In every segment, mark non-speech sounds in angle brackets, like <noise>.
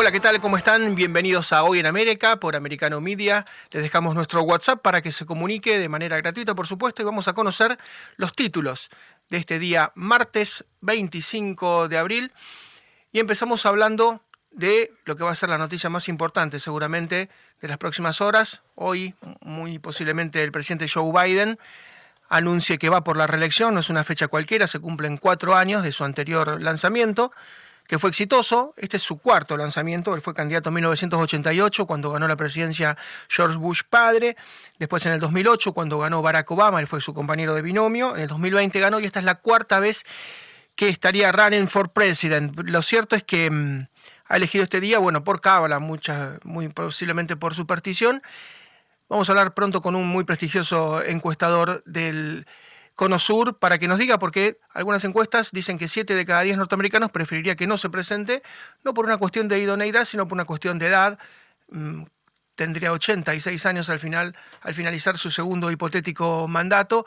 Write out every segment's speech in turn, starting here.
Hola, ¿qué tal? ¿Cómo están? Bienvenidos a Hoy en América por Americano Media. Les dejamos nuestro WhatsApp para que se comunique de manera gratuita, por supuesto, y vamos a conocer los títulos de este día martes 25 de abril. Y empezamos hablando de lo que va a ser la noticia más importante seguramente de las próximas horas. Hoy, muy posiblemente, el presidente Joe Biden anuncie que va por la reelección, no es una fecha cualquiera, se cumplen cuatro años de su anterior lanzamiento que fue exitoso. Este es su cuarto lanzamiento. Él fue candidato en 1988 cuando ganó la presidencia George Bush padre. Después en el 2008 cuando ganó Barack Obama, él fue su compañero de binomio. En el 2020 ganó y esta es la cuarta vez que estaría running for president. Lo cierto es que mm, ha elegido este día, bueno, por cábala, mucha, muy posiblemente por superstición. Vamos a hablar pronto con un muy prestigioso encuestador del Conosur para que nos diga, porque algunas encuestas dicen que 7 de cada 10 norteamericanos preferiría que no se presente, no por una cuestión de idoneidad, sino por una cuestión de edad. Mm, tendría 86 años al, final, al finalizar su segundo hipotético mandato,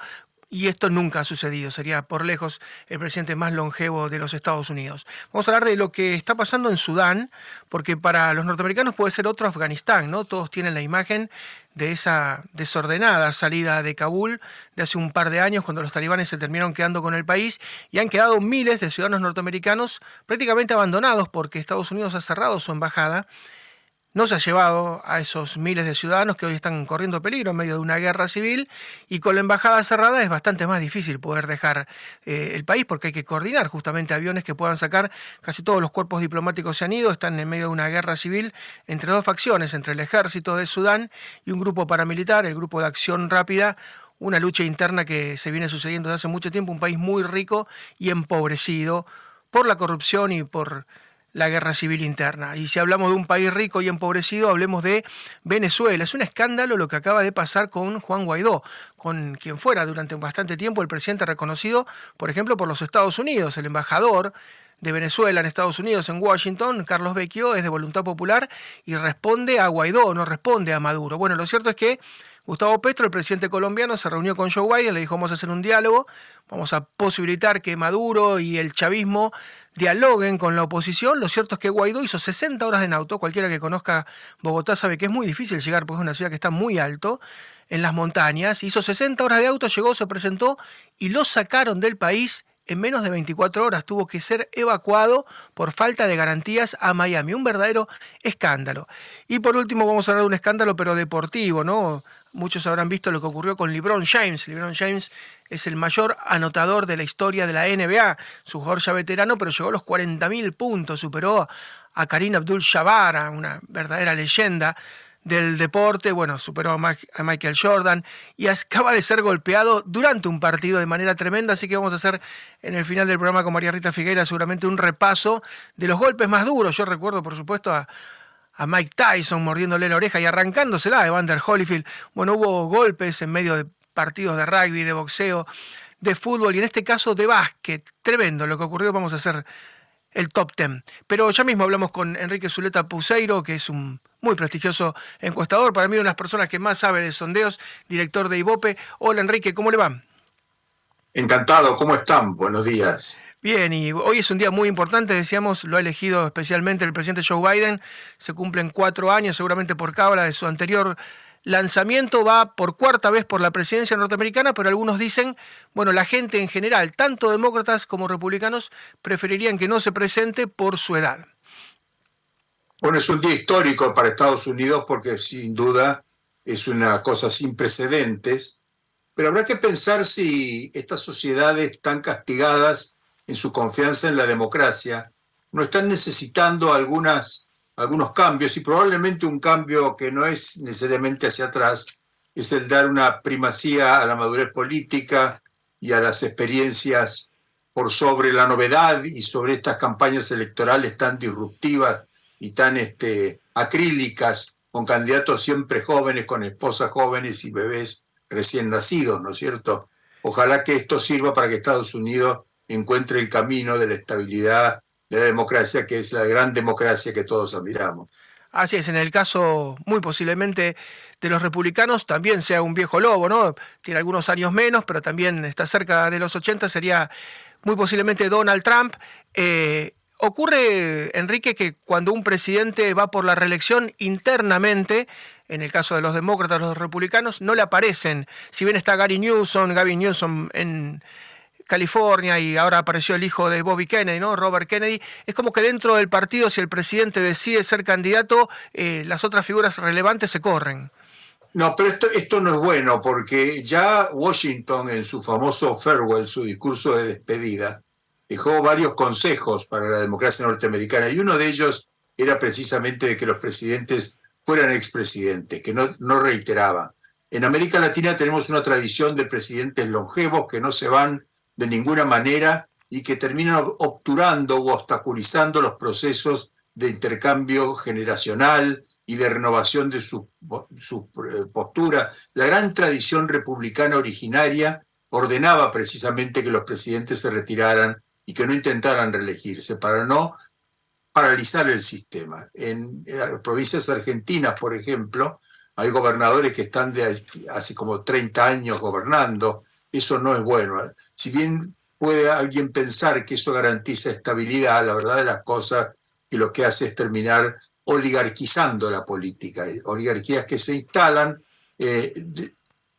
y esto nunca ha sucedido. Sería por lejos el presidente más longevo de los Estados Unidos. Vamos a hablar de lo que está pasando en Sudán, porque para los norteamericanos puede ser otro Afganistán, ¿no? Todos tienen la imagen de esa desordenada salida de Kabul de hace un par de años cuando los talibanes se terminaron quedando con el país y han quedado miles de ciudadanos norteamericanos prácticamente abandonados porque Estados Unidos ha cerrado su embajada no se ha llevado a esos miles de ciudadanos que hoy están corriendo peligro en medio de una guerra civil y con la embajada cerrada es bastante más difícil poder dejar eh, el país porque hay que coordinar justamente aviones que puedan sacar. Casi todos los cuerpos diplomáticos se han ido, están en medio de una guerra civil entre dos facciones, entre el ejército de Sudán y un grupo paramilitar, el grupo de acción rápida, una lucha interna que se viene sucediendo desde hace mucho tiempo, un país muy rico y empobrecido por la corrupción y por la guerra civil interna. Y si hablamos de un país rico y empobrecido, hablemos de Venezuela. Es un escándalo lo que acaba de pasar con Juan Guaidó, con quien fuera durante bastante tiempo el presidente reconocido, por ejemplo, por los Estados Unidos, el embajador de Venezuela en Estados Unidos, en Washington, Carlos Vecchio, es de Voluntad Popular y responde a Guaidó, no responde a Maduro. Bueno, lo cierto es que Gustavo Petro, el presidente colombiano, se reunió con Joe Biden, le dijo vamos a hacer un diálogo, vamos a posibilitar que Maduro y el chavismo dialoguen con la oposición. Lo cierto es que Guaidó hizo 60 horas en auto. Cualquiera que conozca Bogotá sabe que es muy difícil llegar porque es una ciudad que está muy alto en las montañas. Hizo 60 horas de auto, llegó, se presentó y lo sacaron del país en menos de 24 horas. Tuvo que ser evacuado por falta de garantías a Miami. Un verdadero escándalo. Y por último vamos a hablar de un escándalo pero deportivo, ¿no? Muchos habrán visto lo que ocurrió con LeBron James. LeBron James es el mayor anotador de la historia de la NBA, su jugador veterano, pero llegó a los 40.000 puntos, superó a Karim Abdul-Jabbar, una verdadera leyenda del deporte, bueno, superó a Michael Jordan y acaba de ser golpeado durante un partido de manera tremenda, así que vamos a hacer en el final del programa con María Rita Figueira seguramente un repaso de los golpes más duros. Yo recuerdo, por supuesto, a, a Mike Tyson mordiéndole la oreja y arrancándosela a Evander Holyfield. Bueno, hubo golpes en medio de partidos de rugby, de boxeo, de fútbol y en este caso de básquet. Tremendo lo que ocurrió, vamos a hacer el top ten. Pero ya mismo hablamos con Enrique Zuleta Puseiro, que es un muy prestigioso encuestador, para mí una de las personas que más sabe de sondeos, director de Ibope. Hola Enrique, ¿cómo le va? Encantado, ¿cómo están? Buenos días. Bien, y hoy es un día muy importante, decíamos, lo ha elegido especialmente el presidente Joe Biden, se cumplen cuatro años seguramente por cábala de su anterior lanzamiento va por cuarta vez por la presidencia norteamericana, pero algunos dicen, bueno, la gente en general, tanto demócratas como republicanos, preferirían que no se presente por su edad. Bueno, es un día histórico para Estados Unidos porque sin duda es una cosa sin precedentes, pero habrá que pensar si estas sociedades tan castigadas en su confianza en la democracia no están necesitando algunas algunos cambios y probablemente un cambio que no es necesariamente hacia atrás, es el dar una primacía a la madurez política y a las experiencias por sobre la novedad y sobre estas campañas electorales tan disruptivas y tan este, acrílicas, con candidatos siempre jóvenes, con esposas jóvenes y bebés recién nacidos, ¿no es cierto? Ojalá que esto sirva para que Estados Unidos encuentre el camino de la estabilidad de la democracia, que es la gran democracia que todos admiramos. Así es, en el caso muy posiblemente de los republicanos también sea un viejo lobo, ¿no? Tiene algunos años menos, pero también está cerca de los 80, sería muy posiblemente Donald Trump. Eh, ocurre, Enrique, que cuando un presidente va por la reelección internamente, en el caso de los demócratas, los republicanos, no le aparecen. Si bien está Gary Newsom, Gavin Newsom en California y ahora apareció el hijo de Bobby Kennedy, ¿no? Robert Kennedy, es como que dentro del partido, si el presidente decide ser candidato, eh, las otras figuras relevantes se corren. No, pero esto, no es bueno porque ya Washington en su famoso farewell, su discurso de despedida, dejó varios consejos para la democracia norteamericana y uno de ellos era precisamente de que los presidentes fueran expresidentes, que no, no reiteraban. En América Latina tenemos una tradición de presidentes longevos que no se van de ninguna manera y que terminan obturando o obstaculizando los procesos de intercambio generacional y de renovación de su, su eh, postura. La gran tradición republicana originaria ordenaba precisamente que los presidentes se retiraran y que no intentaran reelegirse para no paralizar el sistema. En, las provincias argentinas, por ejemplo, hay gobernadores que están de hace como 30 años gobernando. Eso no es bueno. Si bien puede alguien pensar que eso garantiza estabilidad, la verdad de las cosas que lo que hace es terminar oligarquizando la política. Oligarquías que se instalan eh,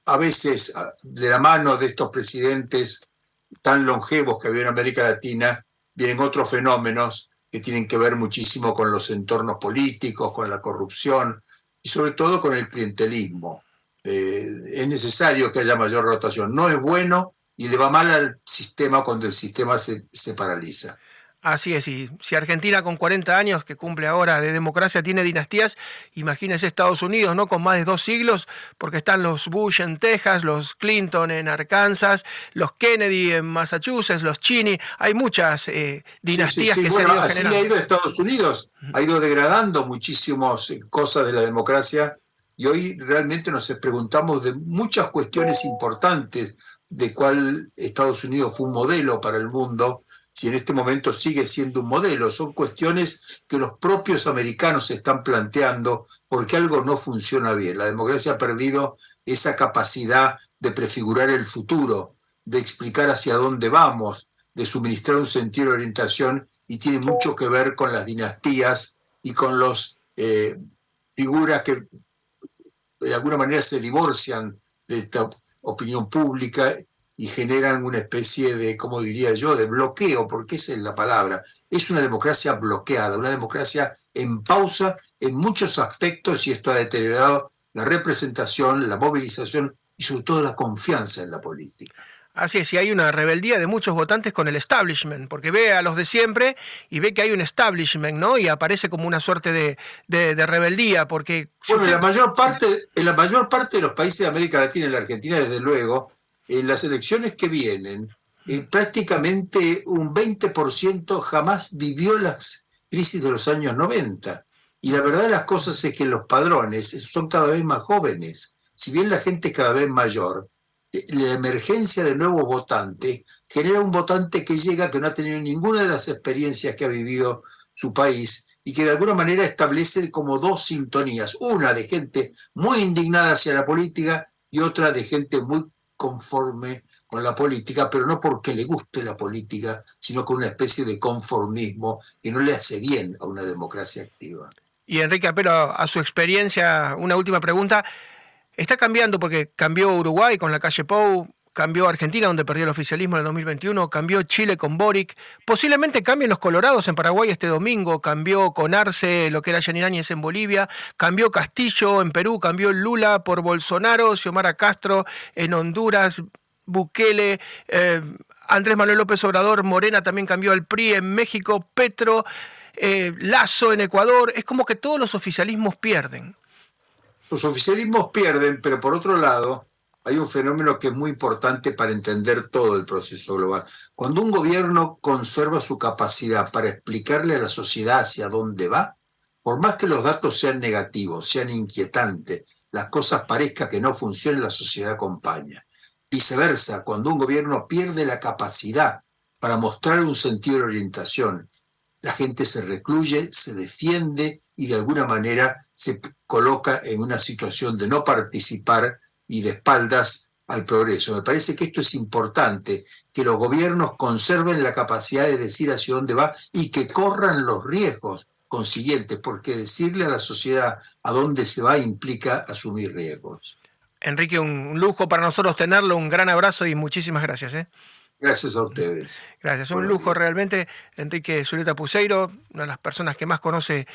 a veces de la mano de estos presidentes tan longevos que había en América Latina, vienen otros fenómenos que tienen que ver muchísimo con los entornos políticos, con la corrupción y sobre todo con el clientelismo. Eh, es necesario que haya mayor rotación. No es bueno y le va mal al sistema cuando el sistema se, se paraliza. Así es, y si Argentina con 40 años, que cumple ahora de democracia, tiene dinastías, imagínese Estados Unidos, ¿no? Con más de dos siglos, porque están los Bush en Texas, los Clinton en Arkansas, los Kennedy en Massachusetts, los Cheney, hay muchas eh, dinastías que se han ido así ha ido Estados Unidos, ha ido degradando muchísimas eh, cosas de la democracia y hoy realmente nos preguntamos de muchas cuestiones importantes de cuál Estados Unidos fue un modelo para el mundo si en este momento sigue siendo un modelo. Son cuestiones que los propios americanos están planteando porque algo no funciona bien. La democracia ha perdido esa capacidad de prefigurar el futuro, de explicar hacia dónde vamos, de suministrar un sentido de orientación y tiene mucho que ver con las dinastías y con las eh, figuras que de alguna manera se divorcian de esta opinión pública y generan una especie de, como diría yo, de bloqueo, porque esa es la palabra. Es una democracia bloqueada, una democracia en pausa en muchos aspectos y esto ha deteriorado la representación, la movilización y sobre todo la confianza en la política. Así es, y hay una rebeldía de muchos votantes con el establishment, porque ve a los de siempre y ve que hay un establishment, ¿no? Y aparece como una suerte de, de, rebeldía, porque... Bueno, en la, mayor parte, en la mayor parte de los países de América Latina y la Argentina, desde luego, en las elecciones que vienen, eh, prácticamente un 20% jamás vivió las crisis de los años 90. Y la verdad de las cosas es que los padrones son cada vez más jóvenes. Si bien la gente es cada vez mayor, la emergencia de nuevos votantes genera un votante que llega que no ha tenido ninguna de las experiencias que ha vivido su país y que de alguna manera establece como dos sintonías, una de gente muy indignada hacia la política y otra de gente muy conforme con la política, pero no porque le guste la política, sino con una especie de conformismo que no le hace bien a una democracia activa. Y Enrique, apelo a su experiencia, una última pregunta. Está cambiando porque cambió Uruguay con la calle Pou, cambió Argentina, donde perdió el oficialismo en el 2021, cambió Chile con Boric, posiblemente cambien los Colorados en Paraguay este domingo, cambió con Arce, lo que era Yanirañez en Bolivia, cambió Castillo en Perú, cambió Lula por Bolsonaro, Xiomara Castro en Honduras, Bukele, eh, Andrés Manuel López Obrador, Morena también cambió al PRI en México, Petro, eh, Lazo en Ecuador, es como que todos los oficialismos pierden. Los oficialismos pierden, pero por otro lado, hay un fenómeno que es muy importante para entender todo el proceso global. Cuando un gobierno conserva su capacidad para explicarle a la sociedad hacia dónde va, por más que los datos sean negativos, sean inquietantes, las cosas parezca que no funcionen, la sociedad acompaña. Viceversa, cuando un gobierno pierde la capacidad para mostrar un sentido de orientación, la gente se recluye, se defiende y de alguna manera se coloca en una situación de no participar y de espaldas al progreso. Me parece que esto es importante, que los gobiernos conserven la capacidad de decir hacia dónde va y que corran los riesgos consiguientes, porque decirle a la sociedad a dónde se va implica asumir riesgos. Enrique, un lujo para nosotros tenerlo, un gran abrazo y muchísimas gracias. ¿eh? Gracias a ustedes. Gracias, un lujo realmente. Enrique Zuleta Puseiro, una de las personas que más conoce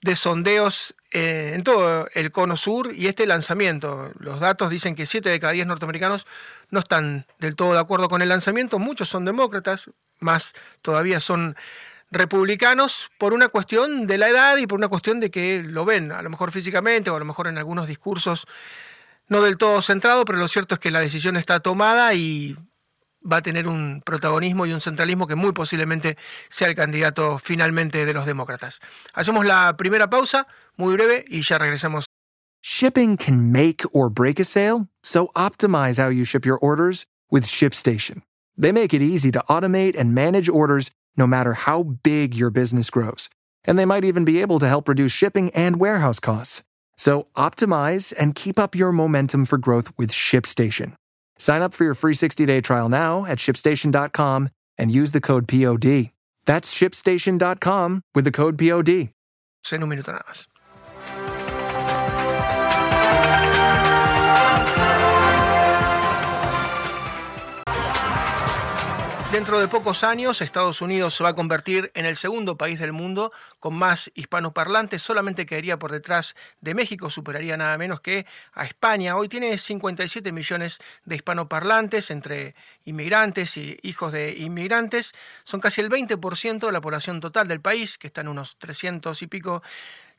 de sondeos eh, en todo el cono sur y este lanzamiento. Los datos dicen que 7 de cada 10 norteamericanos no están del todo de acuerdo con el lanzamiento, muchos son demócratas, más todavía son republicanos por una cuestión de la edad y por una cuestión de que lo ven, a lo mejor físicamente o a lo mejor en algunos discursos no del todo centrado, pero lo cierto es que la decisión está tomada y va a tener un protagonismo y un centralismo que muy posiblemente sea el candidato finalmente de los demócratas. Hacemos la primera pausa, muy breve, y ya regresamos. Shipping can make or break a sale, so optimize how you ship your orders with ShipStation. They make it easy to automate and manage orders no matter how big your business grows. And they might even be able to help reduce shipping and warehouse costs. So optimize and keep up your momentum for growth with ShipStation. Sign up for your free 60-day trial now at shipstation.com and use the code POD. That's shipstation.com with the code POD. En un nada más. Dentro de pocos años, Estados Unidos se va a convertir en el segundo país del mundo con más hispanoparlantes, solamente quedaría por detrás de México, superaría nada menos que a España. Hoy tiene 57 millones de hispanoparlantes entre inmigrantes y hijos de inmigrantes. Son casi el 20% de la población total del país, que está en unos 300 y pico,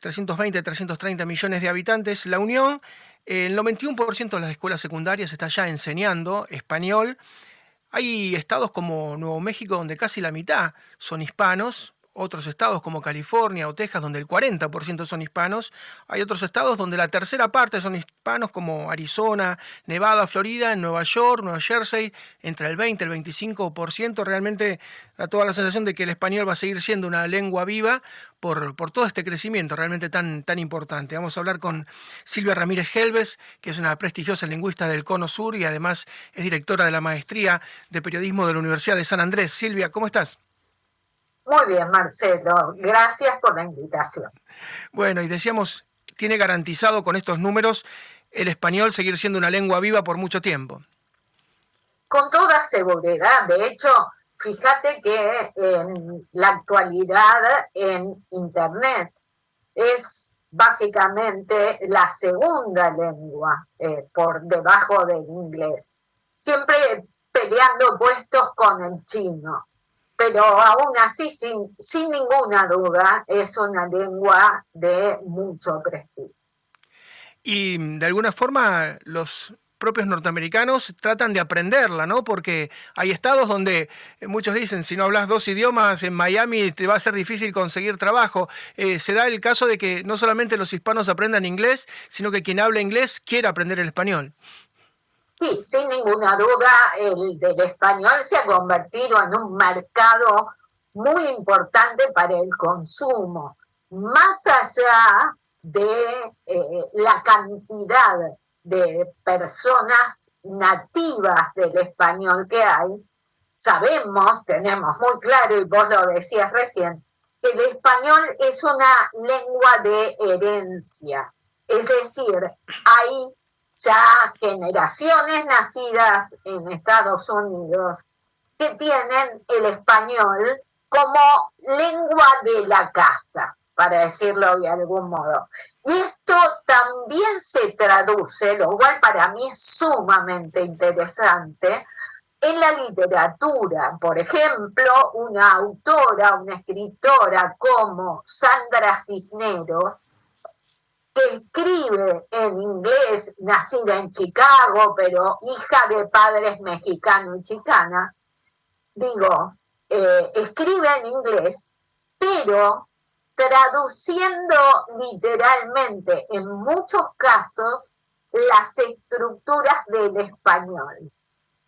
320, 330 millones de habitantes. La Unión, el 91% de las escuelas secundarias está ya enseñando español. Hay estados como Nuevo México donde casi la mitad son hispanos, otros estados como California o Texas, donde el 40% son hispanos. Hay otros estados donde la tercera parte son hispanos, como Arizona, Nevada, Florida, Nueva York, Nueva Jersey, entre el 20 y el 25%. Realmente da toda la sensación de que el español va a seguir siendo una lengua viva por, por todo este crecimiento realmente tan, tan importante. Vamos a hablar con Silvia Ramírez Helves, que es una prestigiosa lingüista del Cono Sur y además es directora de la Maestría de Periodismo de la Universidad de San Andrés. Silvia, ¿cómo estás? Muy bien, Marcelo. Gracias por la invitación. Bueno, y decíamos, tiene garantizado con estos números el español seguir siendo una lengua viva por mucho tiempo. Con toda seguridad. De hecho, fíjate que en la actualidad en Internet es básicamente la segunda lengua eh, por debajo del inglés. Siempre peleando puestos con el chino pero aún así, sin, sin ninguna duda, es una lengua de mucho prestigio. Y de alguna forma los propios norteamericanos tratan de aprenderla, ¿no? Porque hay estados donde muchos dicen, si no hablas dos idiomas en Miami te va a ser difícil conseguir trabajo. Eh, se da el caso de que no solamente los hispanos aprendan inglés, sino que quien habla inglés quiera aprender el español. Sí, sin ninguna duda, el del español se ha convertido en un mercado muy importante para el consumo, más allá de eh, la cantidad de personas nativas del español que hay, sabemos, tenemos muy claro, y vos lo decías recién, que el español es una lengua de herencia. Es decir, hay ya generaciones nacidas en Estados Unidos que tienen el español como lengua de la casa, para decirlo de algún modo. Y esto también se traduce, lo cual para mí es sumamente interesante, en la literatura. Por ejemplo, una autora, una escritora como Sandra Cisneros, que escribe en inglés, nacida en Chicago, pero hija de padres mexicano y chicana, digo, eh, escribe en inglés, pero traduciendo literalmente en muchos casos las estructuras del español,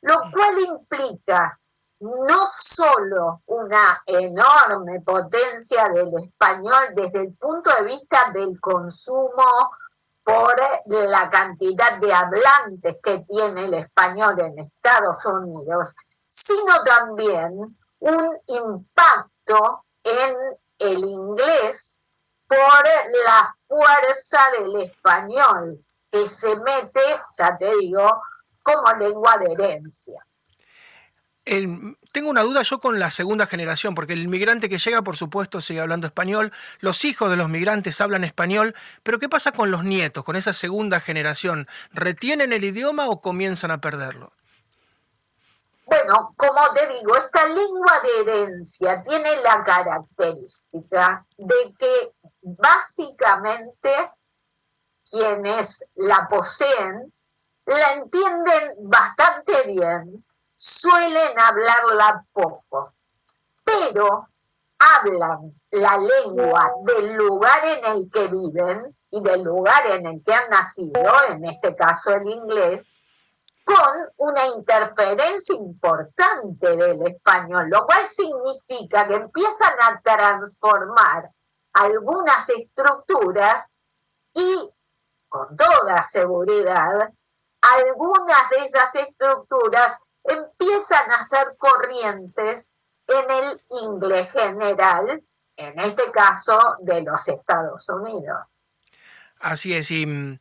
lo cual implica no solo una enorme potencia del español desde el punto de vista del consumo por la cantidad de hablantes que tiene el español en Estados Unidos, sino también un impacto en el inglés por la fuerza del español que se mete, ya te digo, como lengua de herencia tengo una duda yo con la segunda generación, porque el inmigrante que llega, por supuesto, sigue hablando español, los hijos de los migrantes hablan español, pero ¿qué pasa con los nietos, con esa segunda generación? ¿Retienen el idioma o comienzan a perderlo? Bueno, como te digo, esta lengua de herencia tiene la característica de que básicamente quienes la poseen la entienden bastante bien suelen hablarla poco, pero hablan la lengua del lugar en el que viven y del lugar en el que han nacido, en este caso el inglés, con una interferencia importante del español, lo cual significa que empiezan a transformar algunas estructuras y, con toda seguridad, algunas de esas estructuras empiezan a ser corrientes en el inglés general, en este caso de los Estados Unidos. Así es, y mm,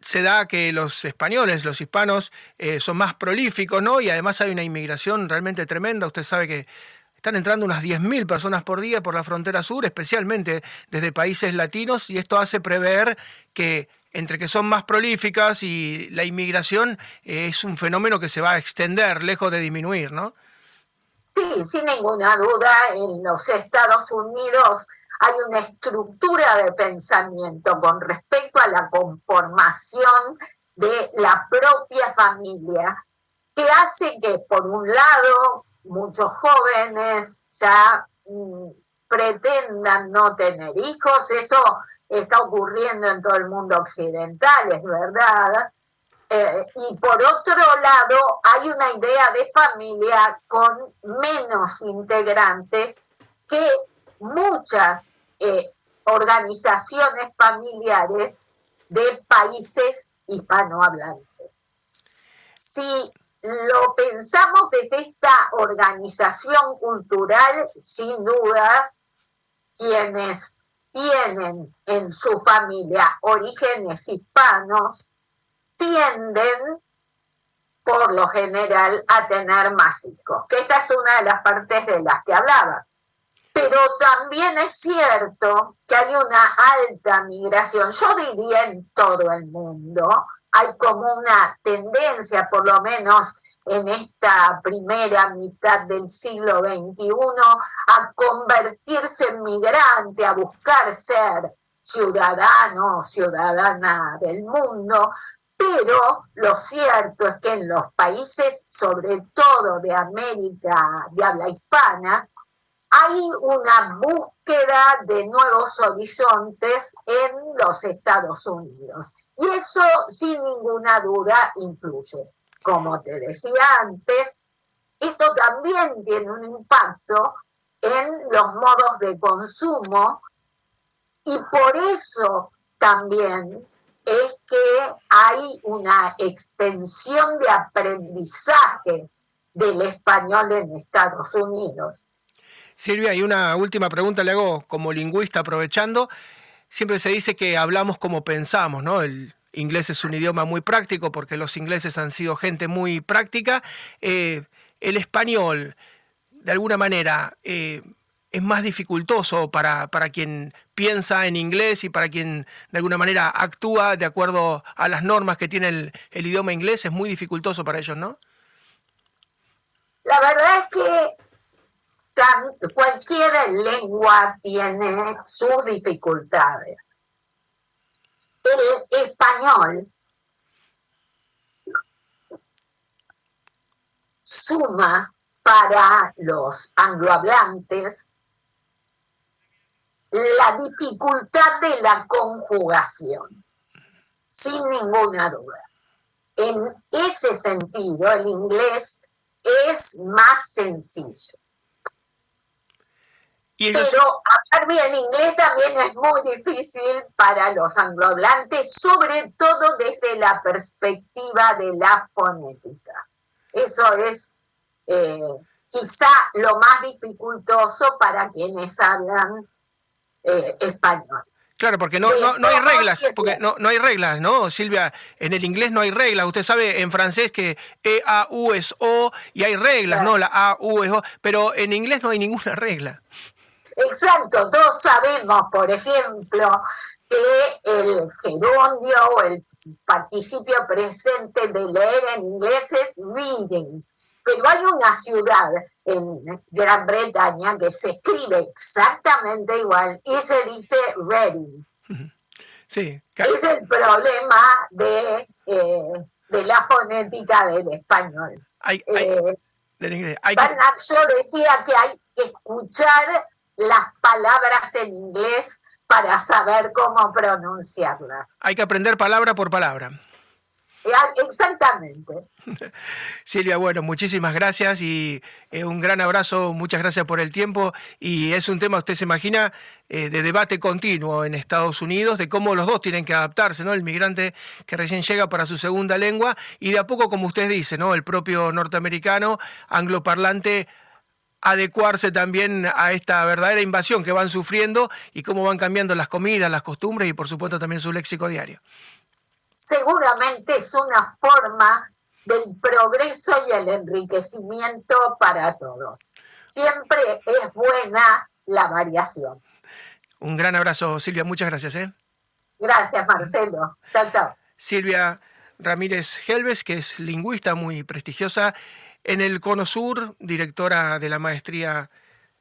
se da que los españoles, los hispanos, eh, son más prolíficos, ¿no? Y además hay una inmigración realmente tremenda. Usted sabe que están entrando unas 10.000 personas por día por la frontera sur, especialmente desde países latinos, y esto hace prever que entre que son más prolíficas y la inmigración eh, es un fenómeno que se va a extender, lejos de disminuir, ¿no? Sí, sin ninguna duda, en los Estados Unidos hay una estructura de pensamiento con respecto a la conformación de la propia familia que hace que, por un lado, muchos jóvenes ya mm, pretendan no tener hijos, eso está ocurriendo en todo el mundo occidental, es verdad. Eh, y por otro lado, hay una idea de familia con menos integrantes que muchas eh, organizaciones familiares de países hispanohablantes. Si lo pensamos desde esta organización cultural, sin dudas, quienes tienen en su familia orígenes hispanos, tienden por lo general a tener más hijos, que esta es una de las partes de las que hablabas. Pero también es cierto que hay una alta migración, yo diría en todo el mundo, hay como una tendencia, por lo menos en esta primera mitad del siglo XXI a convertirse en migrante, a buscar ser ciudadano o ciudadana del mundo, pero lo cierto es que en los países, sobre todo de América de habla hispana, hay una búsqueda de nuevos horizontes en los Estados Unidos. Y eso, sin ninguna duda, influye como te decía antes, esto también tiene un impacto en los modos de consumo y por eso también es que hay una extensión de aprendizaje del español en Estados Unidos. Silvia, y una última pregunta le hago como lingüista aprovechando. Siempre se dice que hablamos como pensamos, ¿no? Inglés es un idioma muy práctico porque los ingleses han sido gente muy práctica. Eh, el español, de alguna manera, eh, es más dificultoso para, para, quien piensa en inglés y para quien de alguna manera actúa de acuerdo a las normas que tiene el, el idioma inglés, es muy dificultoso para ellos, ¿no? La verdad es que cualquier lengua tiene sus dificultades el español suma para los anglohablantes la dificultad de la conjugación, sin ninguna duda. En ese sentido, el inglés es más sencillo. Pero hablar bien inglés también es muy difícil para los anglohablantes, sobre todo desde la perspectiva de la fonética. Eso es eh, quizá lo más dificultoso para quienes hablan eh, español. Claro, porque no, no, hay reglas, porque no, no hay reglas, ¿no, Silvia? En el inglés no hay reglas. Usted sabe en francés que E, A, U es O y hay reglas, ¿no? La A, U es O, pero en inglés no hay ninguna <laughs> regla. Exacto, todos sabemos, por ejemplo, que el gerundio o el participio presente de leer en inglés es reading pero hay una ciudad en Gran Bretaña que se escribe exactamente igual y se dice Reading. Sí. Es el problema de, eh, de la fonética del español. Hay, eh, yo decía que hay que escuchar las palabras en inglés para saber cómo pronunciarlas. Hay que aprender palabra por palabra. Exactamente. <laughs> Silvia, bueno, muchísimas gracias y eh, un gran abrazo, muchas gracias por el tiempo y es un tema, usted se imagina, eh, de debate continuo en Estados Unidos, de cómo los dos tienen que adaptarse, ¿no? El migrante que recién llega para su segunda lengua y de a poco, como usted dice, ¿no? El propio norteamericano angloparlante adecuarse también a esta verdadera invasión que van sufriendo y cómo van cambiando las comidas, las costumbres y por supuesto también su léxico diario seguramente es una forma del progreso y el enriquecimiento para todos. Siempre es buena la variación. Un gran abrazo, Silvia. Muchas gracias. ¿eh? Gracias, Marcelo. Chao, chao. Silvia Ramírez Helves, que es lingüista muy prestigiosa en el Cono Sur, directora de la maestría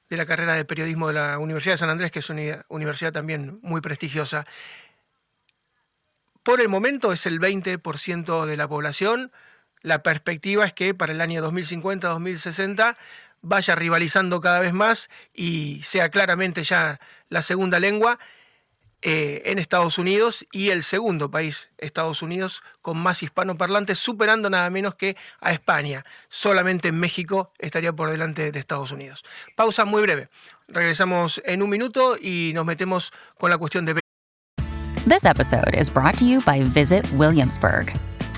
de la carrera de periodismo de la Universidad de San Andrés, que es una universidad también muy prestigiosa por el momento es el 20% de la población. La perspectiva es que para el año 2050-2060 vaya rivalizando cada vez más y sea claramente ya la segunda lengua eh, en Estados Unidos y el segundo país, Estados Unidos, con más hispanoparlantes, superando nada menos que a España. Solamente en México estaría por delante de Estados Unidos. Pausa muy breve. Regresamos en un minuto y nos metemos con la cuestión de This episode is brought to you by Visit Williamsburg.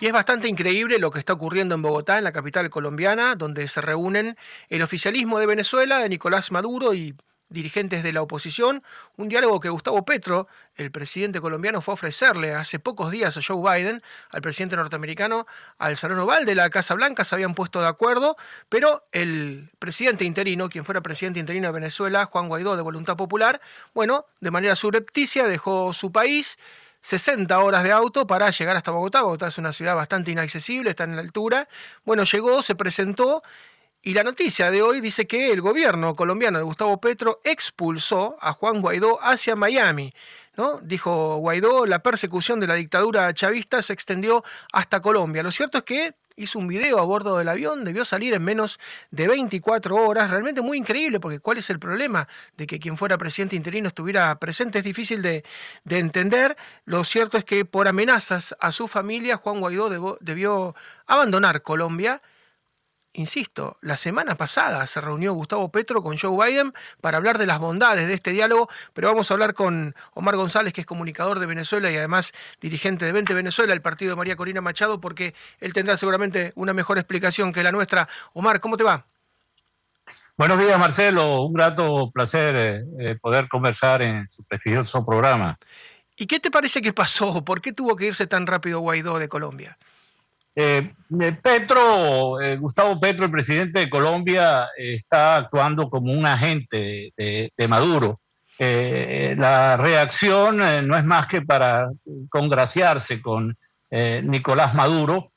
Y es bastante increíble lo que está ocurriendo en Bogotá, en la capital colombiana, donde se reúnen el oficialismo de Venezuela, de Nicolás Maduro y dirigentes de la oposición, un diálogo que Gustavo Petro, el presidente colombiano, fue a ofrecerle hace pocos días a Joe Biden, al presidente norteamericano, al Salón Oval de la Casa Blanca, se habían puesto de acuerdo, pero el presidente interino, quien fuera presidente interino de Venezuela, Juan Guaidó, de Voluntad Popular, bueno, de manera subrepticia dejó su país, 60 horas de auto para llegar hasta Bogotá. Bogotá es una ciudad bastante inaccesible, está en la altura. Bueno, llegó, se presentó y la noticia de hoy dice que el gobierno colombiano de Gustavo Petro expulsó a Juan Guaidó hacia Miami. ¿no? Dijo Guaidó, la persecución de la dictadura chavista se extendió hasta Colombia. Lo cierto es que hizo un video a bordo del avión, debió salir en menos de 24 horas, realmente muy increíble, porque ¿cuál es el problema de que quien fuera presidente interino estuviera presente? Es difícil de, entender. Lo cierto es que por amenazas a su familia, Juan Guaidó debió abandonar Colombia Insisto, la semana pasada se reunió Gustavo Petro con Joe Biden para hablar de las bondades de este diálogo, pero vamos a hablar con Omar González, que es comunicador de Venezuela y además dirigente de 20 Venezuela, el partido de María Corina Machado, porque él tendrá seguramente una mejor explicación que la nuestra. Omar, ¿cómo te va? Buenos días, Marcelo. Un grato placer eh, eh, poder conversar en su prestigioso programa. ¿Y qué te parece que pasó? ¿Por qué tuvo que irse tan rápido Guaidó de Colombia? Eh, eh, Petro, Gustavo Petro, el presidente de Colombia, está actuando como un agente de, Maduro. la reacción no es más que para congraciarse con Nicolás Maduro,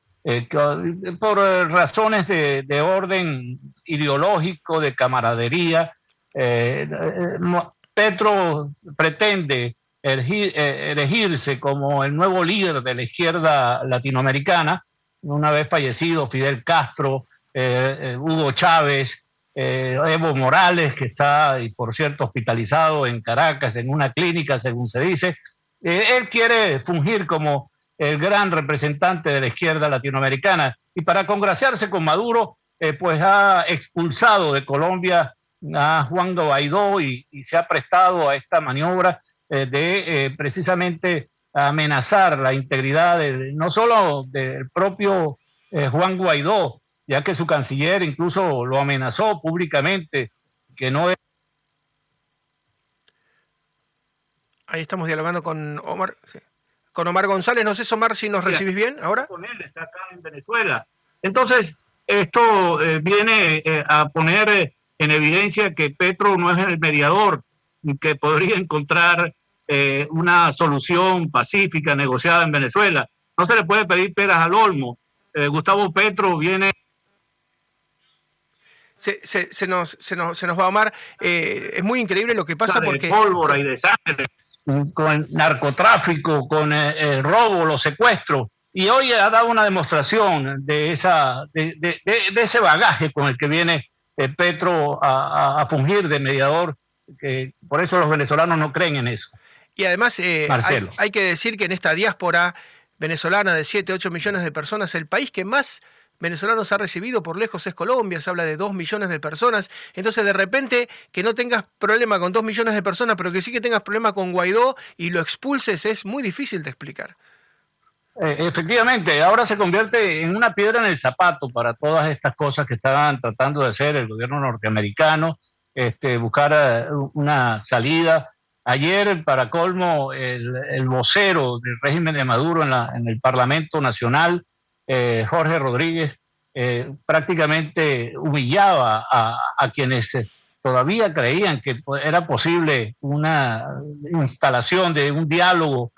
por razones de, orden ideológico, de camaradería. Petro pretende eh, elegirse como el nuevo líder de la izquierda latinoamericana, una vez fallecido Fidel Castro, eh, eh, Hugo Chávez, Evo Morales, que está, y por cierto, hospitalizado en Caracas, en una clínica, según se dice. él quiere fungir como el gran representante de la izquierda latinoamericana y para congraciarse con Maduro, pues ha expulsado de Colombia a Juan Guaidó y, se ha prestado a esta maniobra eh, de eh, precisamente amenazar la integridad no solo del propio eh, Juan Guaidó, ya que su canciller incluso lo amenazó públicamente, que no es... Ahí estamos dialogando con Omar, con Omar González. No sé, Omar, si nos recibís bien ahora. Con él, está acá en Venezuela. Entonces, esto viene a poner en evidencia que Petro no es el mediador que podría encontrar eh, una solución pacífica negociada en Venezuela. No se le puede pedir peras al olmo. Eh, Gustavo Petro viene se, se, nos, se, nos, se nos va a amar. Eh, es muy increíble lo que pasa de porque... pólvora y de sangre, con narcotráfico, con el robo, los secuestros. Y hoy ha dado una demostración de, esa, de, de, de ese bagaje con el que viene Petro a, a, fungir de mediador. Que por eso los venezolanos no creen en eso. Y además eh, hay, que decir que en esta diáspora venezolana de 7, 8 millones de personas, el país que más venezolanos ha recibido por lejos es Colombia, se habla de 2 millones de personas. Entonces, de repente, que no tengas problema con 2 millones de personas, pero que sí que tengas problema con Guaidó y lo expulses, es muy difícil de explicar. Eh, efectivamente, ahora se convierte en una piedra en el zapato para todas estas cosas que estaban tratando de hacer el gobierno norteamericano, este, buscar eh, una salida Ayer, para colmo, el, vocero del régimen de Maduro en, el Parlamento Nacional, eh, Jorge Rodríguez, eh, prácticamente humillaba a, quienes eh, todavía creían que era posible una instalación de un diálogo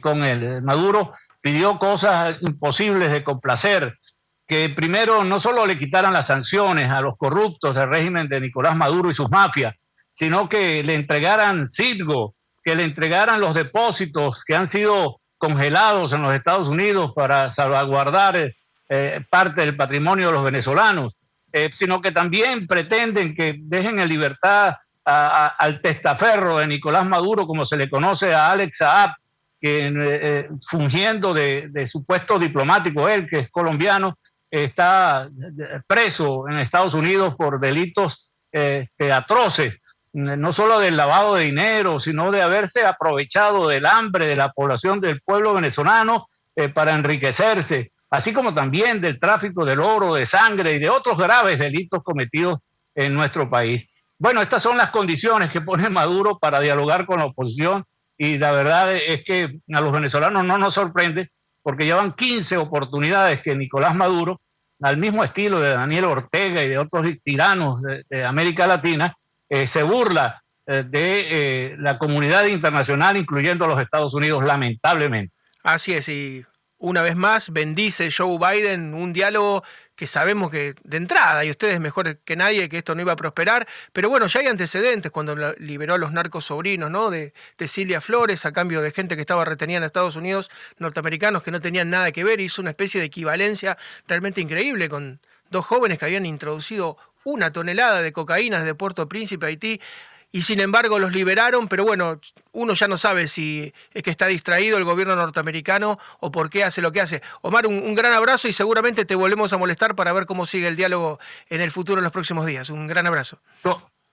con el Maduro, pidió cosas imposibles de complacer, que primero no solo le quitaran las sanciones a los corruptos del régimen de Nicolás Maduro y sus mafias, sino que le entregaran Citgo, que le entregaran los depósitos que han sido congelados en los Estados Unidos para salvaguardar eh, parte del patrimonio de los venezolanos, eh, sino que también pretenden que dejen en libertad al testaferro de Nicolás Maduro, como se le conoce a Alex Saab, que eh, fungiendo de, de, diplomático, él que es colombiano, está preso en Estados Unidos por delitos atroces no solo del lavado de dinero, sino de haberse aprovechado del hambre de la población del pueblo venezolano eh, para enriquecerse, así como también del tráfico del oro, de sangre y de otros graves delitos cometidos en nuestro país. Bueno, estas son las condiciones que pone Maduro para dialogar con la oposición y la verdad es que a los venezolanos no nos sorprende porque llevan 15 oportunidades que Nicolás Maduro, al mismo estilo de Daniel Ortega y de otros tiranos de América Latina, eh, se burla eh, de eh, la comunidad internacional, incluyendo a los Estados Unidos, lamentablemente. Así es, y una vez más bendice Joe Biden un diálogo que sabemos que de entrada, y ustedes mejor que nadie, que esto no iba a prosperar, pero bueno, ya hay antecedentes cuando liberó a los narcos sobrinos, ¿no? De, de Cilia Flores a cambio de gente que estaba retenida en Estados Unidos, norteamericanos que no tenían nada que ver, hizo una especie de equivalencia realmente increíble con dos jóvenes que habían introducido una tonelada de cocaína desde Puerto Príncipe, Haití, y sin embargo los liberaron, pero bueno, uno ya no sabe si es que está distraído el gobierno norteamericano o por qué hace lo que hace. Omar, un, gran abrazo y seguramente te volvemos a molestar para ver cómo sigue el diálogo en el futuro en los próximos días. Un gran abrazo.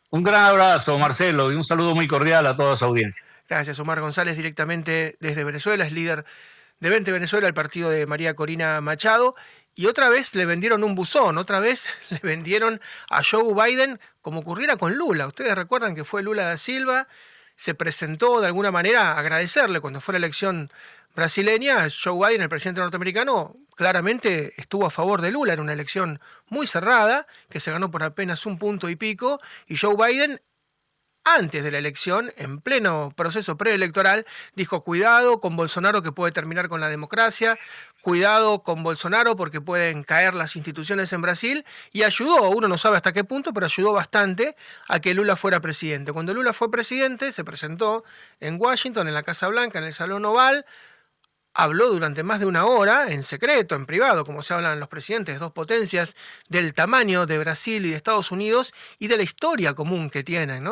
Un gran abrazo, Marcelo, y un saludo muy cordial a toda su audiencia. Gracias, Omar González, directamente desde Venezuela, es líder de 20 Venezuela, el partido de María Corina Machado. Y otra vez le vendieron un buzón, otra vez <laughs> le vendieron a Joe Biden como ocurriera con Lula. Ustedes recuerdan que fue Lula da Silva, se presentó de alguna manera a agradecerle cuando fue la elección brasileña, Joe Biden, el presidente norteamericano, claramente estuvo a favor de Lula en una elección muy cerrada, que se ganó por apenas un punto y pico, y Joe Biden antes de la elección, en pleno proceso preelectoral, dijo cuidado con Bolsonaro que puede terminar con la democracia, cuidado con Bolsonaro porque pueden caer las instituciones en Brasil y ayudó, uno no sabe hasta qué punto, pero ayudó bastante a que Lula fuera presidente. Cuando Lula fue presidente, se presentó en Washington, en la Casa Blanca, en el Salón Oval, habló durante más de una hora, en secreto, en privado, como se hablan los presidentes, dos potencias, del tamaño de Brasil y de Estados Unidos y de la historia común que tienen.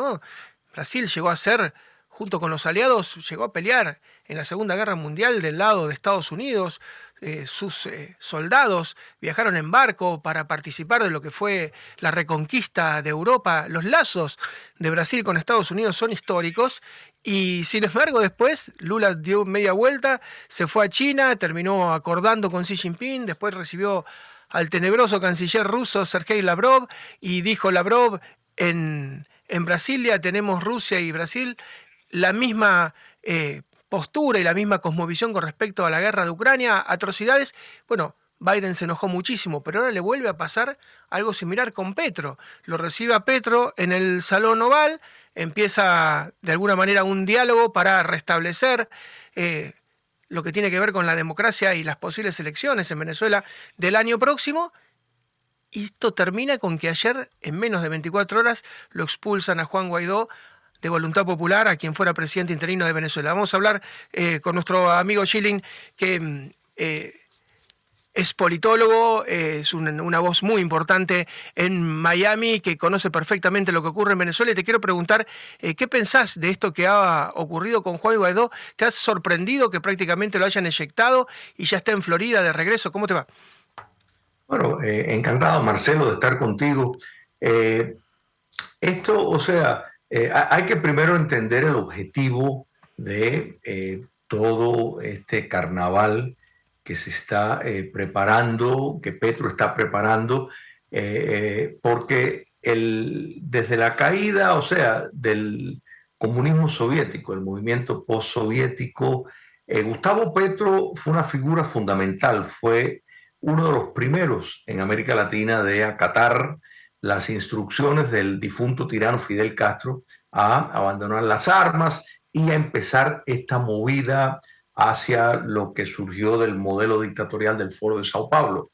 Brasil llegó a ser, junto con los aliados, llegó a pelear en la Segunda Guerra Mundial del lado de Estados Unidos, eh, sus eh, soldados viajaron en barco para participar de lo que fue la reconquista de Europa. Los lazos de Brasil con Estados Unidos son históricos y sin embargo después Lula dio media vuelta, se fue a China, terminó acordando con Xi Jinping, después recibió al tenebroso canciller ruso Sergei Lavrov y dijo Lavrov en, en Brasilia tenemos Rusia y Brasil la misma eh, postura y la misma cosmovisión con respecto a la guerra de Ucrania, atrocidades, bueno, Biden se enojó muchísimo, pero ahora le vuelve a pasar algo similar con Petro. Lo recibe a Petro en el Salón Oval, empieza de alguna manera un diálogo para restablecer eh, lo que tiene que ver con la democracia y las posibles elecciones en Venezuela del año próximo. Y esto termina con que ayer, en menos de 24 horas, lo expulsan a Juan Guaidó de Voluntad Popular, a quien fuera presidente interino de Venezuela. Vamos a hablar eh, con nuestro amigo Schilling, que mm, eh, es politólogo, eh, es una, voz muy importante en Miami, que conoce perfectamente lo que ocurre en Venezuela. Y te quiero preguntar, ¿qué pensás de esto que ha ocurrido con Juan Guaidó? ¿Te has sorprendido que prácticamente lo hayan eyectado y ya está en Florida de regreso? ¿Cómo te va? Bueno, encantado, Marcelo, de estar contigo. esto, o sea, eh, hay que primero entender el objetivo de eh, todo este carnaval que se está eh, preparando, que Petro está preparando, porque el, desde la caída, o sea, del comunismo soviético, el movimiento postsoviético, Gustavo Petro fue una figura fundamental, fue uno de los primeros en América Latina de acatar las instrucciones del difunto tirano Fidel Castro a abandonar las armas y a empezar esta movida hacia lo que surgió del modelo dictatorial del Foro de Sao Paulo,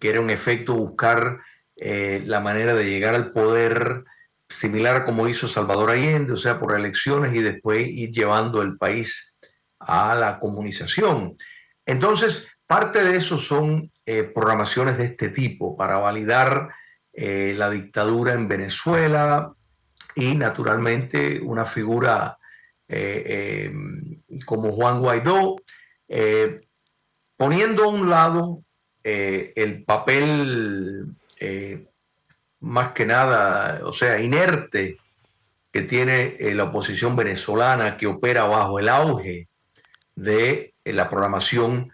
que era en efecto buscar eh, la manera de llegar al poder similar a como hizo Salvador Allende, o sea, por elecciones y después ir llevando el país a la comunización. Entonces, parte de eso son eh, programaciones de este tipo para validar eh, la dictadura en Venezuela y naturalmente una figura eh, eh, como Juan Guaidó, poniendo a un lado el papel más que nada, o sea, inerte que tiene la oposición venezolana que opera bajo el auge de la programación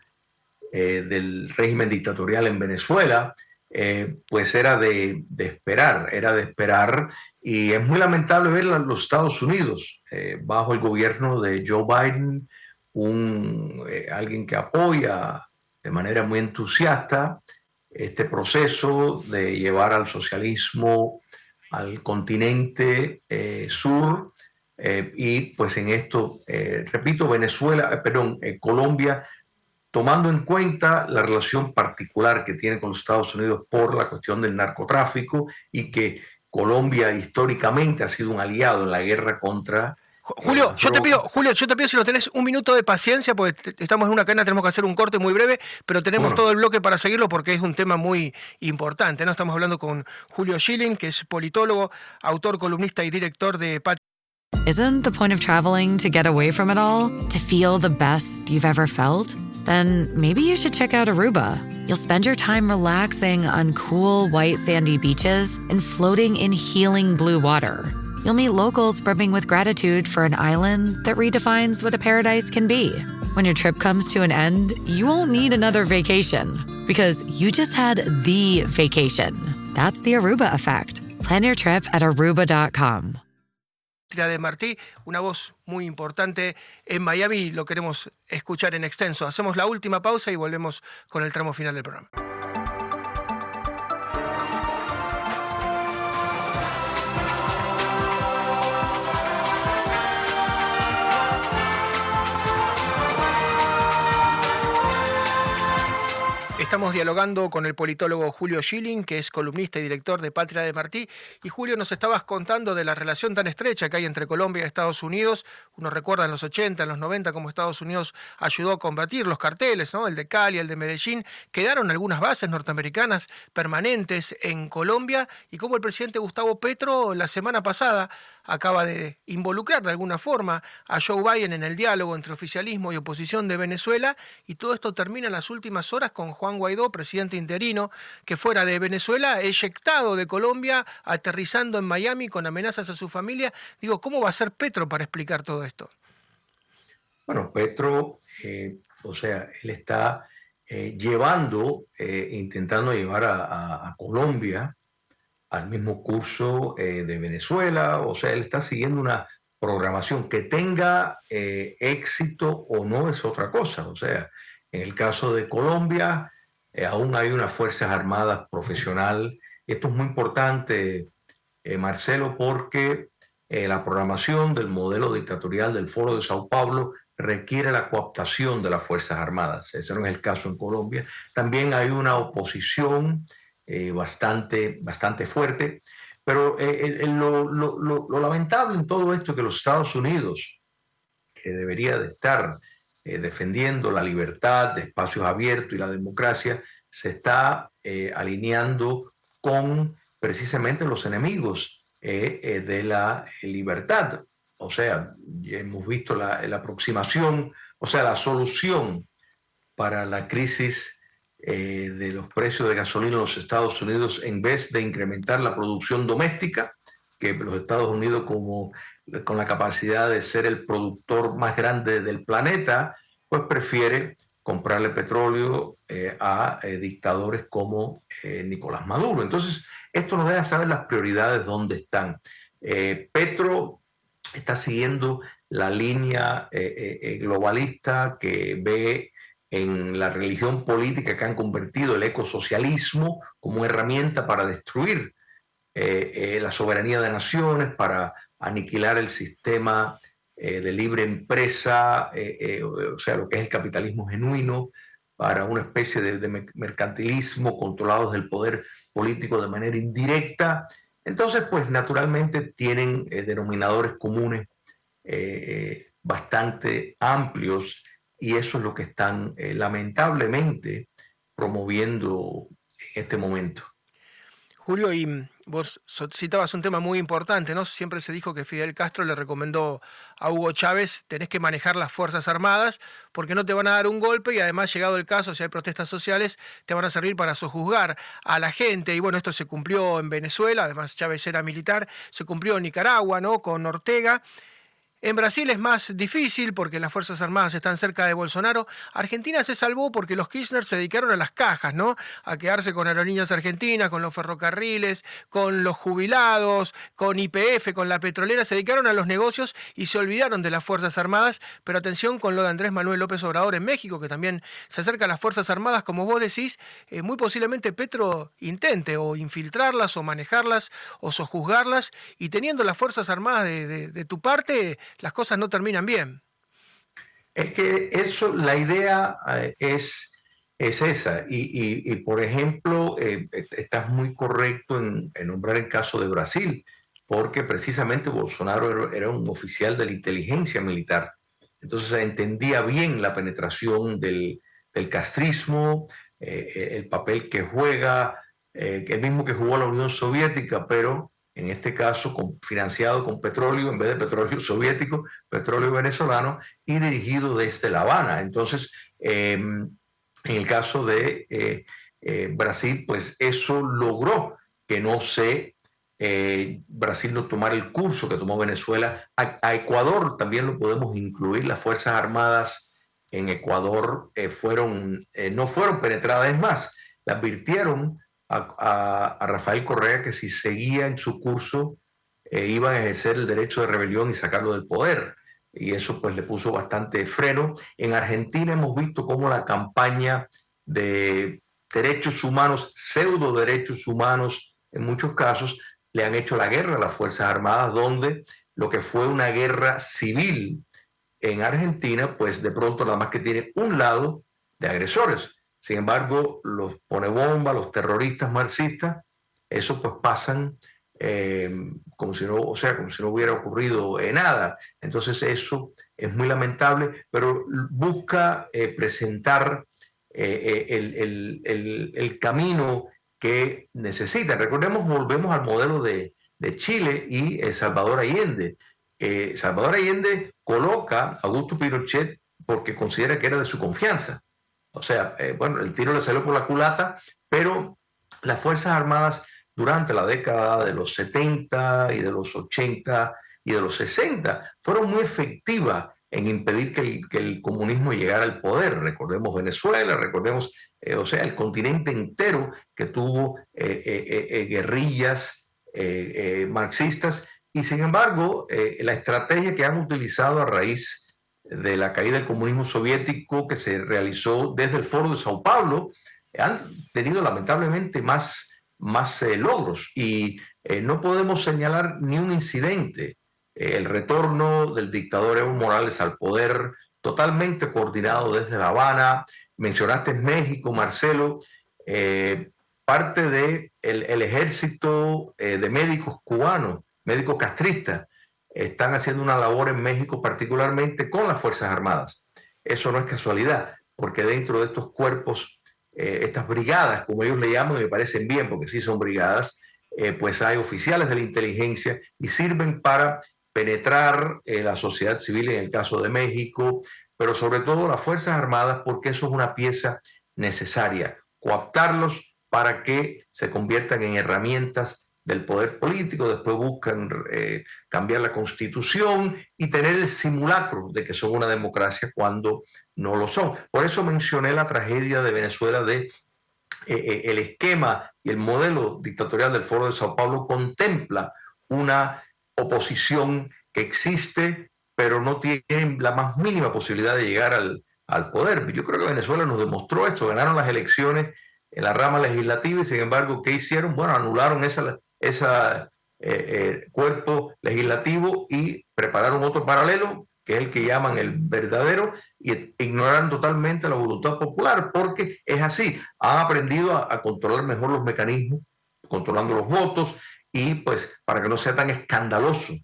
del régimen dictatorial en Venezuela eh, pues era de, esperar, era de esperar. Y es muy lamentable ver a los Estados Unidos eh, bajo el gobierno de Joe Biden, un, eh, alguien que apoya de manera muy entusiasta este proceso de llevar al socialismo al continente sur. y pues en esto, repito, Venezuela, perdón, Colombia tomando en cuenta la relación particular que tiene con los Estados Unidos por la cuestión del narcotráfico y que Colombia históricamente ha sido un aliado en la guerra contra Julio, yo te pido, Julio, yo te pido si no tenés un minuto de paciencia, porque estamos en una cadena, tenemos que hacer un corte muy breve, pero tenemos todo el bloque para seguirlo porque es un tema muy importante. ¿no? Estamos hablando con Julio Schilling, que es politólogo, autor, columnista y director de Isn't the point of traveling to get away from it all? To feel the best you've ever felt? then maybe you should check out Aruba. You'll spend your time relaxing on cool, white, sandy beaches and floating in healing blue water. You'll meet locals brimming with gratitude for an island that redefines what a paradise can be. When your trip comes to an end, you won't need another vacation because you just had the vacation. That's the Aruba effect. Plan your trip at aruba.com. De Martí, una voz muy importante en Miami, lo queremos escuchar en extenso. Hacemos la última pausa y volvemos con el tramo final del programa. Estamos dialogando con el politólogo Julio Schilling, que es columnista y director de Patria de Martí. Y Julio, nos estabas contando de la relación tan estrecha que hay entre Colombia y Estados Unidos. Uno recuerda en los 80, en los 90, cómo Estados Unidos ayudó a combatir los carteles, ¿no? el de Cali, el de Medellín. Quedaron algunas bases norteamericanas permanentes en Colombia y cómo el presidente Gustavo Petro la semana pasada acaba de involucrar de alguna forma a Joe Biden en el diálogo entre oficialismo y oposición de Venezuela y todo esto termina en las últimas horas con Juan Guaidó, presidente interino, que fuera de Venezuela, eyectado de Colombia, aterrizando en Miami con amenazas a su familia. Digo, ¿cómo va a ser Petro para explicar todo esto? Bueno, Petro, eh, o sea, él está eh, llevando, eh, intentando llevar a Colombia al mismo curso eh, de Venezuela, o sea, él está siguiendo una programación que tenga eh, éxito o no es otra cosa, o sea, en el caso de Colombia, eh, aún hay unas Fuerzas Armadas profesional, esto es muy importante, Marcelo, porque la programación del modelo dictatorial del Foro de Sao Paulo requiere la cooptación de las Fuerzas Armadas. Ese no es el caso en Colombia. También hay una oposición eh, bastante, bastante fuerte. Pero eh, lo, lamentable en todo esto es que los Estados Unidos, que debería de estar eh, defendiendo la libertad de espacios abiertos y la democracia, se está alineando con precisamente los enemigos de la libertad. O sea, hemos visto la, la aproximación, o sea, la solución para la crisis eh, de los precios de gasolina en los Estados Unidos en vez de incrementar la producción doméstica, que los Estados Unidos como con la capacidad de ser el productor más grande del planeta, pues prefiere comprarle petróleo eh, a eh, dictadores como Nicolás Maduro. Entonces, esto nos deja saber las prioridades dónde están. Petro está siguiendo la línea globalista que ve en la religión política que han convertido el ecosocialismo como herramienta para destruir eh, eh, la soberanía de naciones, para aniquilar el sistema eh, de libre empresa, o sea, lo que es el capitalismo genuino, para una especie de, mercantilismo controlado desde el poder político de manera indirecta. Entonces, pues naturalmente tienen denominadores comunes bastante amplios y eso es lo que están eh, lamentablemente promoviendo en este momento. Julio, y vos citabas un tema muy importante, ¿no? Siempre se dijo que Fidel Castro le recomendó a Hugo Chávez, tenés que manejar las Fuerzas Armadas porque no te van a dar un golpe y además, llegado el caso, si hay protestas sociales, te van a servir para sojuzgar a la gente. Y bueno, esto se cumplió en Venezuela, además Chávez era militar, se cumplió en Nicaragua, ¿no? Con Ortega. En Brasil es más difícil porque las Fuerzas Armadas están cerca de Bolsonaro. Argentina se salvó porque los Kirchner se dedicaron a las cajas, ¿no? A quedarse con aerolíneas argentinas, con los ferrocarriles, con los jubilados, con IPF, con la petrolera. Se dedicaron a los negocios y se olvidaron de las Fuerzas Armadas. Pero atención con lo de Andrés Manuel López Obrador en México, que también se acerca a las Fuerzas Armadas. Como vos decís, eh, muy posiblemente Petro intente o infiltrarlas o manejarlas o sojuzgarlas. Y teniendo las Fuerzas Armadas de tu parte, las cosas no terminan bien. Es que eso, la idea eh, es, es esa. Y, por ejemplo, eh, estás muy correcto en, nombrar el caso de Brasil, porque precisamente Bolsonaro era, un oficial de la inteligencia militar. Entonces entendía bien la penetración del, castrismo, eh, el papel que juega, el mismo que jugó la Unión Soviética, pero en este caso financiado con petróleo en vez de petróleo <laughs> soviético, petróleo venezolano y dirigido desde La Habana. Entonces, em, en el caso de eh, eh, Brasil, pues eso logró que no se, eh, Brasil no tomara el curso que tomó Venezuela. A, Ecuador también lo podemos incluir, las Fuerzas Armadas en Ecuador fueron, no fueron penetradas, es más, la advirtieron a, Rafael Correa que si seguía en su curso eh, iban a ejercer el derecho de rebelión y sacarlo del poder. Y eso pues le puso bastante freno. En Argentina hemos visto cómo la campaña de derechos humanos, pseudo derechos humanos, en muchos casos, le han hecho la guerra a las Fuerzas Armadas, donde lo que fue una guerra civil en Argentina, pues de pronto nada más que tiene un lado de agresores. Sin embargo, los pone bomba, los terroristas marxistas, eso pues pasan eh, como si no, o sea, como si no hubiera ocurrido nada. Entonces eso es muy lamentable, pero busca eh, presentar eh, el, el, el, camino que necesita. Recordemos, volvemos al modelo de, de Chile y Salvador Allende. Salvador Allende coloca a Augusto Pinochet porque considera que era de su confianza. O sea, bueno, el tiro le salió por la culata, pero las Fuerzas Armadas durante la década de los 70 y de los 80 y de los 60 fueron muy efectivas en impedir que el, comunismo llegara al poder. Recordemos Venezuela, recordemos, eh, o sea, el continente entero que tuvo eh, eh, guerrillas marxistas y sin embargo la estrategia que han utilizado a raíz de la caída del comunismo soviético que se realizó desde el Foro de Sao Paulo han tenido lamentablemente más más eh, logros y eh, no podemos señalar ni un incidente. Eh, el retorno del dictador Evo Morales al poder totalmente coordinado desde La Habana. Mencionaste México, Marcelo. parte del de el ejército de médicos cubanos, médicos castristas, están haciendo una labor en México particularmente con las Fuerzas Armadas. Eso no es casualidad, porque dentro de estos cuerpos eh, estas brigadas, como ellos le llaman, me parecen bien, porque sí son brigadas, eh, pues hay oficiales de la inteligencia y sirven para penetrar eh, la sociedad civil en el caso de México, pero sobre todo las Fuerzas Armadas, porque eso es una pieza necesaria, coaptarlos para que se conviertan en herramientas del poder político, después buscan cambiar la constitución y tener el simulacro de que son una democracia cuando no lo son. Por eso mencioné la tragedia de Venezuela de eh, eh, el esquema y el modelo dictatorial del Foro de Sao Paulo contempla una oposición que existe, pero no tiene la más mínima posibilidad de llegar al, poder. Yo creo que Venezuela nos demostró esto, ganaron las elecciones en la rama legislativa y sin embargo, ¿qué hicieron? Bueno, anularon ese esa, eh, cuerpo legislativo y prepararon otro paralelo, que es el que llaman el verdadero, y ignoran totalmente la voluntad popular, porque es así, han aprendido a, controlar mejor los mecanismos, controlando los votos, y pues para que no sea tan escandaloso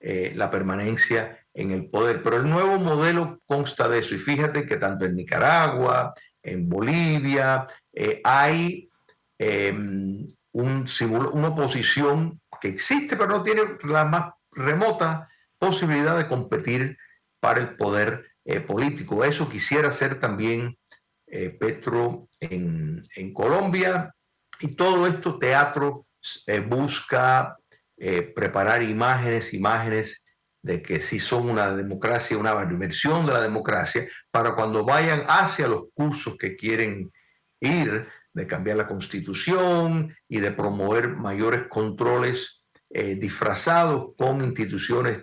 eh, la permanencia en el poder. Pero el nuevo modelo consta de eso, y fíjate que tanto en Nicaragua, en Bolivia, eh, hay em, un, una oposición que existe, pero no tiene la más remota posibilidad de competir para el poder eh, político. Eso quisiera hacer también eh, Petro en, Colombia. Y todo esto, teatro eh, busca preparar imágenes, imágenes de que si son una democracia, una versión de la democracia, para cuando vayan hacia los cursos que quieren ir, de cambiar la constitución y de promover mayores controles disfrazados con instituciones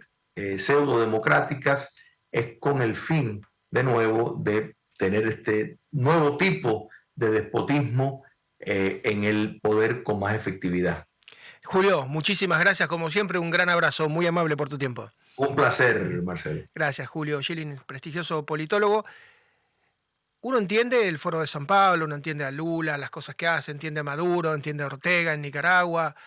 pseudo democráticas, es con el fin, de nuevo, de tener este nuevo tipo de despotismo eh, en el poder con más efectividad. Julio, muchísimas gracias, como siempre, un gran abrazo, muy amable por tu tiempo. Un placer, Marcelo. Gracias, Julio Schilling, prestigioso politólogo. Uno entiende el foro de San Pablo, uno entiende a Lula, las cosas que hace, entiende a Maduro, entiende a Ortega en Nicaragua,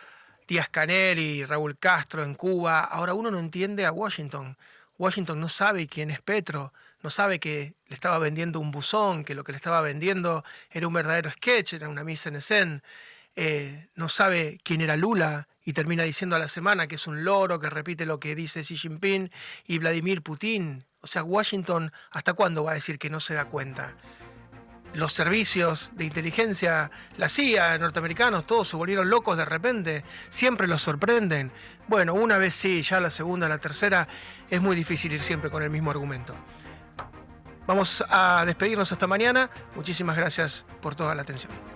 Díaz Canel y Raúl Castro en Cuba. Ahora uno no entiende a Washington. Washington no sabe quién es Petro, no sabe que le estaba vendiendo un buzón, que lo que le estaba vendiendo era un verdadero sketch, era una misa en escena. Eh, no sabe quién era Lula y termina diciendo a la semana que es un loro que repite lo que dice Xi Jinping y Vladimir Putin. O sea, Washington, ¿hasta cuándo va a decir que no se da cuenta? los servicios de inteligencia, la CIA, norteamericanos, todos se volvieron locos de repente, siempre los sorprenden. Bueno, una vez sí, ya la segunda, la tercera, es muy difícil ir siempre con el mismo argumento. Vamos a despedirnos hasta mañana. Muchísimas gracias por toda la atención.